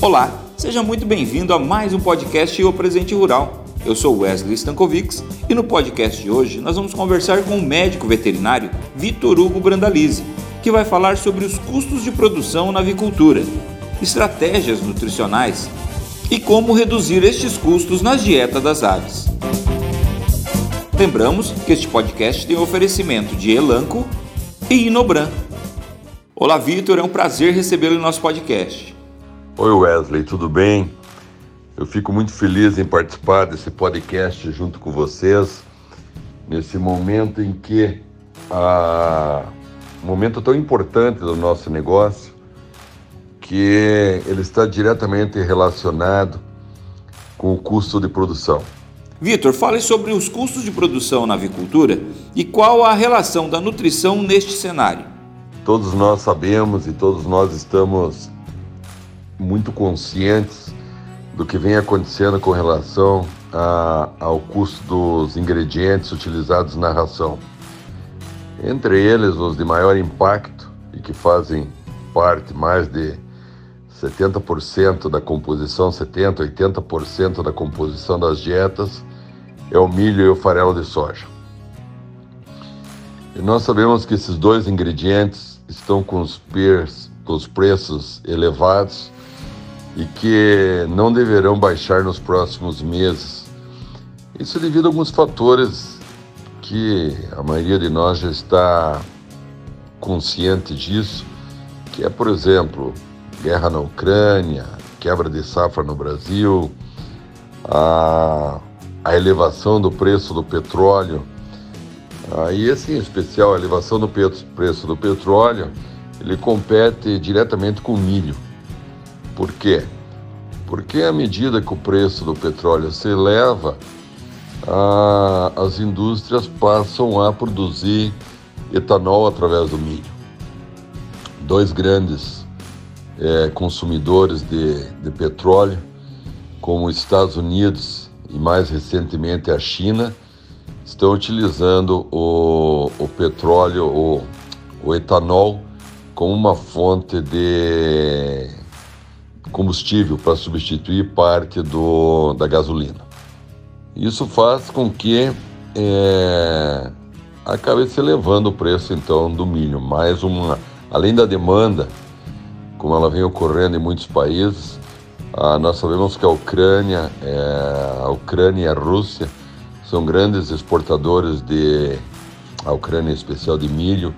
Olá, seja muito bem-vindo a mais um podcast O Presente Rural. Eu sou Wesley Stankovics e no podcast de hoje nós vamos conversar com o médico veterinário Vitor Hugo Brandalize, que vai falar sobre os custos de produção na avicultura, estratégias nutricionais e como reduzir estes custos nas dietas das aves. Lembramos que este podcast tem oferecimento de Elanco e Inobran. Olá, Vitor, é um prazer recebê-lo no nosso podcast. Oi, Wesley, tudo bem? Eu fico muito feliz em participar desse podcast junto com vocês, nesse momento em que a um momento tão importante do nosso negócio, que ele está diretamente relacionado com o custo de produção. Vitor, fale sobre os custos de produção na avicultura e qual a relação da nutrição neste cenário. Todos nós sabemos e todos nós estamos muito conscientes do que vem acontecendo com relação a, ao custo dos ingredientes utilizados na ração. Entre eles, os de maior impacto e que fazem parte mais de 70% da composição, 70%, 80% da composição das dietas é o milho e o farelo de soja. E nós sabemos que esses dois ingredientes estão com os, com os preços elevados e que não deverão baixar nos próximos meses. Isso devido a alguns fatores que a maioria de nós já está consciente disso, que é, por exemplo, guerra na Ucrânia, quebra de safra no Brasil, a, a elevação do preço do petróleo. Ah, e esse em especial, a elevação do preço do petróleo, ele compete diretamente com o milho. Por quê? Porque à medida que o preço do petróleo se eleva, a, as indústrias passam a produzir etanol através do milho. Dois grandes é, consumidores de, de petróleo, como os Estados Unidos e mais recentemente a China, estão utilizando o, o petróleo, o, o etanol, como uma fonte de combustível para substituir parte do, da gasolina. Isso faz com que é, acabe se elevando o preço então do milho. Mais uma, além da demanda como ela vem ocorrendo em muitos países. Ah, nós sabemos que a Ucrânia, é, a Ucrânia e a Rússia são grandes exportadores de, a Ucrânia em especial de milho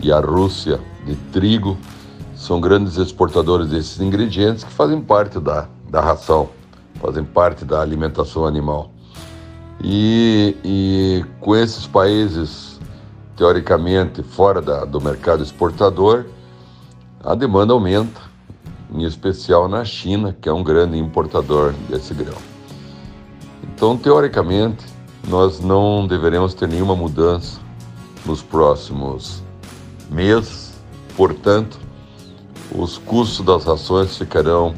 e a Rússia de trigo, são grandes exportadores desses ingredientes que fazem parte da, da ração, fazem parte da alimentação animal. E, e com esses países, teoricamente, fora da, do mercado exportador, a demanda aumenta, em especial na China, que é um grande importador desse grão. Então, teoricamente, nós não deveremos ter nenhuma mudança nos próximos meses, portanto, os custos das rações ficarão,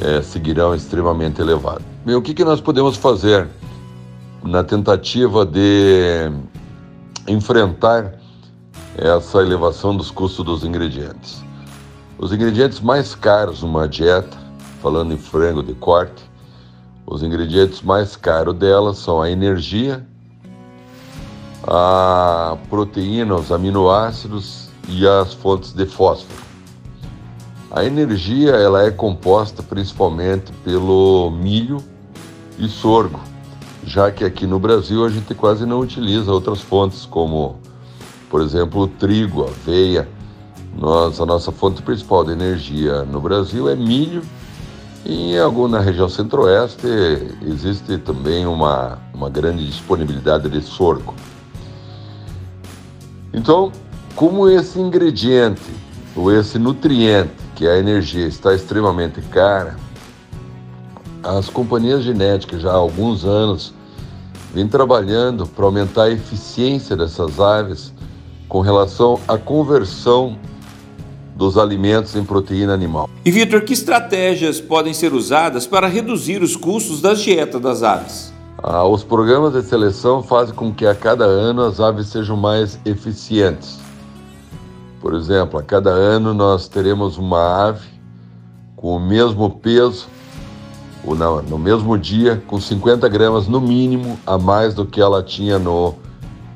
é, seguirão extremamente elevados. Bem, o que, que nós podemos fazer na tentativa de enfrentar essa elevação dos custos dos ingredientes? Os ingredientes mais caros numa dieta, falando em frango de corte, os ingredientes mais caros dela são a energia, a proteína, os aminoácidos e as fontes de fósforo. A energia ela é composta principalmente pelo milho e sorgo, já que aqui no Brasil a gente quase não utiliza outras fontes como, por exemplo, o trigo, aveia, nós, a nossa fonte principal de energia no Brasil é milho e em alguma região centro-oeste existe também uma, uma grande disponibilidade de sorgo. Então, como esse ingrediente ou esse nutriente, que a energia, está extremamente cara, as companhias genéticas já há alguns anos vêm trabalhando para aumentar a eficiência dessas aves com relação à conversão dos alimentos em proteína animal. E Vitor, que estratégias podem ser usadas para reduzir os custos das dietas das aves? Ah, os programas de seleção fazem com que a cada ano as aves sejam mais eficientes. Por exemplo, a cada ano nós teremos uma ave com o mesmo peso, ou no, no mesmo dia, com 50 gramas no mínimo a mais do que ela tinha no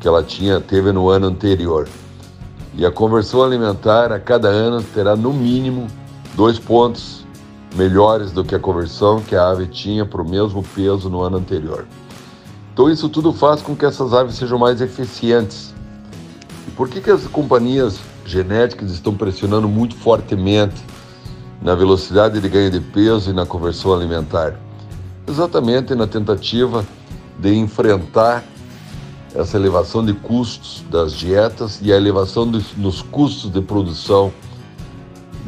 que ela tinha teve no ano anterior. E a conversão alimentar a cada ano terá no mínimo dois pontos melhores do que a conversão que a ave tinha para o mesmo peso no ano anterior. Então isso tudo faz com que essas aves sejam mais eficientes. E por que, que as companhias genéticas estão pressionando muito fortemente na velocidade de ganho de peso e na conversão alimentar? Exatamente na tentativa de enfrentar essa elevação de custos das dietas e a elevação de, nos custos de produção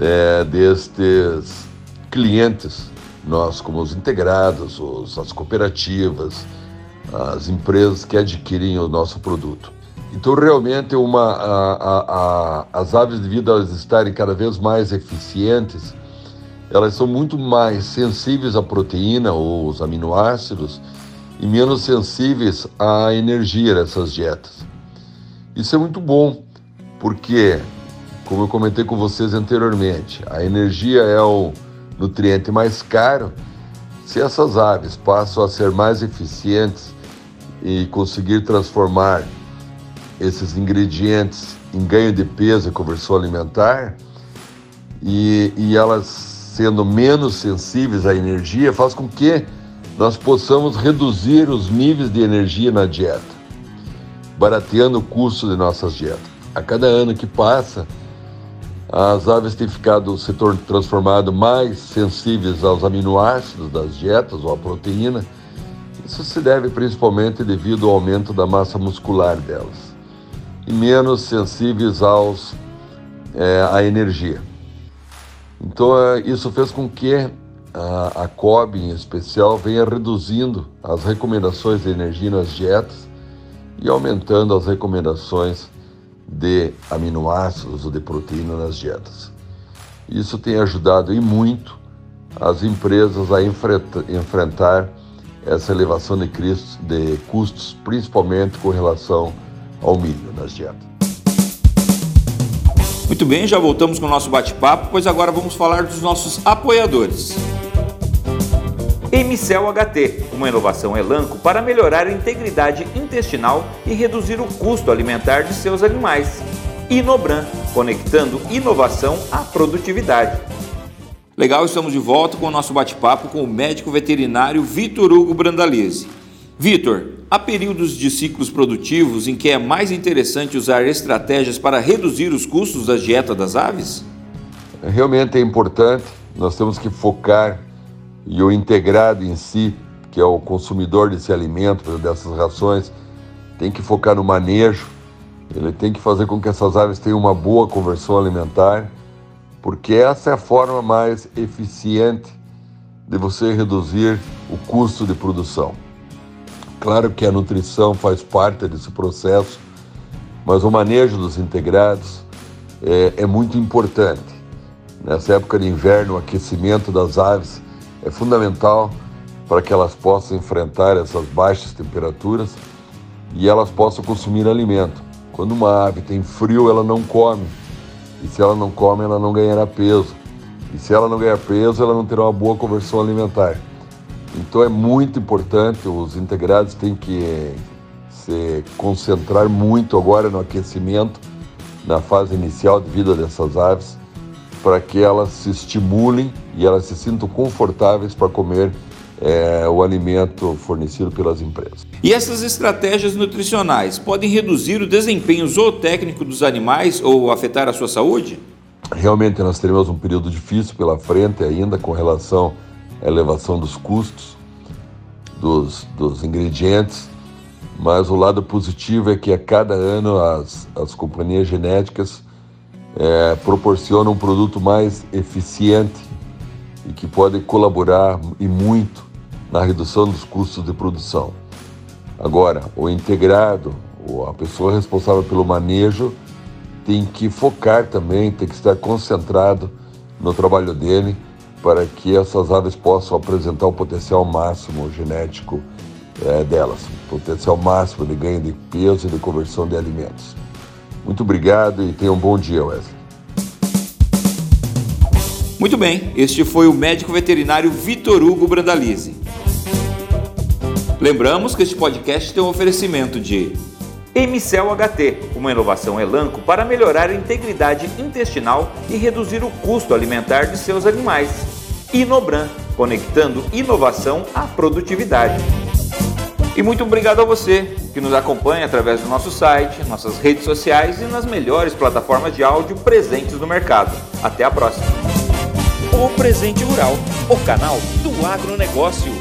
é, destes clientes, nós como os integrados, os, as cooperativas, as empresas que adquirem o nosso produto. Então, realmente, uma, a, a, a, as aves, devido a elas estarem cada vez mais eficientes, elas são muito mais sensíveis à proteína ou os aminoácidos e menos sensíveis à energia dessas dietas. Isso é muito bom, porque, como eu comentei com vocês anteriormente, a energia é o nutriente mais caro. Se essas aves passam a ser mais eficientes e conseguir transformar esses ingredientes em ganho de peso e conversão alimentar, e, e elas sendo menos sensíveis à energia, faz com que nós possamos reduzir os níveis de energia na dieta, barateando o custo de nossas dietas. A cada ano que passa, as aves têm ficado se transformado mais sensíveis aos aminoácidos das dietas ou à proteína. Isso se deve principalmente devido ao aumento da massa muscular delas e menos sensíveis aos, é, à energia. Então, é, isso fez com que a, a COB, em especial, venha reduzindo as recomendações de energia nas dietas e aumentando as recomendações de aminoácidos ou de proteína nas dietas. Isso tem ajudado e muito as empresas a enfrentar essa elevação de custos, principalmente com relação ao milho nas dietas. Muito bem, já voltamos com o nosso bate-papo, pois agora vamos falar dos nossos apoiadores. Emicel HT, uma inovação elanco para melhorar a integridade intestinal e reduzir o custo alimentar de seus animais. Inobran, conectando inovação à produtividade. Legal, estamos de volta com o nosso bate-papo com o médico veterinário Vitor Hugo Brandalize. Vitor, há períodos de ciclos produtivos em que é mais interessante usar estratégias para reduzir os custos da dieta das aves? Realmente é importante, nós temos que focar e o integrado em si, que é o consumidor desse alimento, dessas rações, tem que focar no manejo, ele tem que fazer com que essas aves tenham uma boa conversão alimentar, porque essa é a forma mais eficiente de você reduzir o custo de produção. Claro que a nutrição faz parte desse processo, mas o manejo dos integrados é, é muito importante. Nessa época de inverno, o aquecimento das aves é fundamental para que elas possam enfrentar essas baixas temperaturas e elas possam consumir alimento. Quando uma ave tem frio, ela não come. E se ela não come, ela não ganhará peso. E se ela não ganhar peso, ela não terá uma boa conversão alimentar. Então é muito importante, os integrados têm que se concentrar muito agora no aquecimento, na fase inicial de vida dessas aves, para que elas se estimulem e elas se sintam confortáveis para comer é, o alimento fornecido pelas empresas. E essas estratégias nutricionais podem reduzir o desempenho zootécnico dos animais ou afetar a sua saúde? Realmente nós teremos um período difícil pela frente ainda com relação elevação dos custos dos, dos ingredientes, mas o lado positivo é que a cada ano as, as companhias genéticas é, proporcionam um produto mais eficiente e que pode colaborar e muito na redução dos custos de produção. Agora, o integrado, a pessoa responsável pelo manejo, tem que focar também, tem que estar concentrado no trabalho dele para que essas aves possam apresentar o potencial máximo genético é, delas, o potencial máximo de ganho de peso e de conversão de alimentos. Muito obrigado e tenha um bom dia, Wesley. Muito bem, este foi o médico veterinário Vitor Hugo Brandalize. Lembramos que este podcast tem um oferecimento de Emicel HT, uma inovação Elanco para melhorar a integridade intestinal e reduzir o custo alimentar de seus animais. Inobran, conectando inovação à produtividade. E muito obrigado a você que nos acompanha através do nosso site, nossas redes sociais e nas melhores plataformas de áudio presentes no mercado. Até a próxima! O Presente Rural, o canal do agronegócio.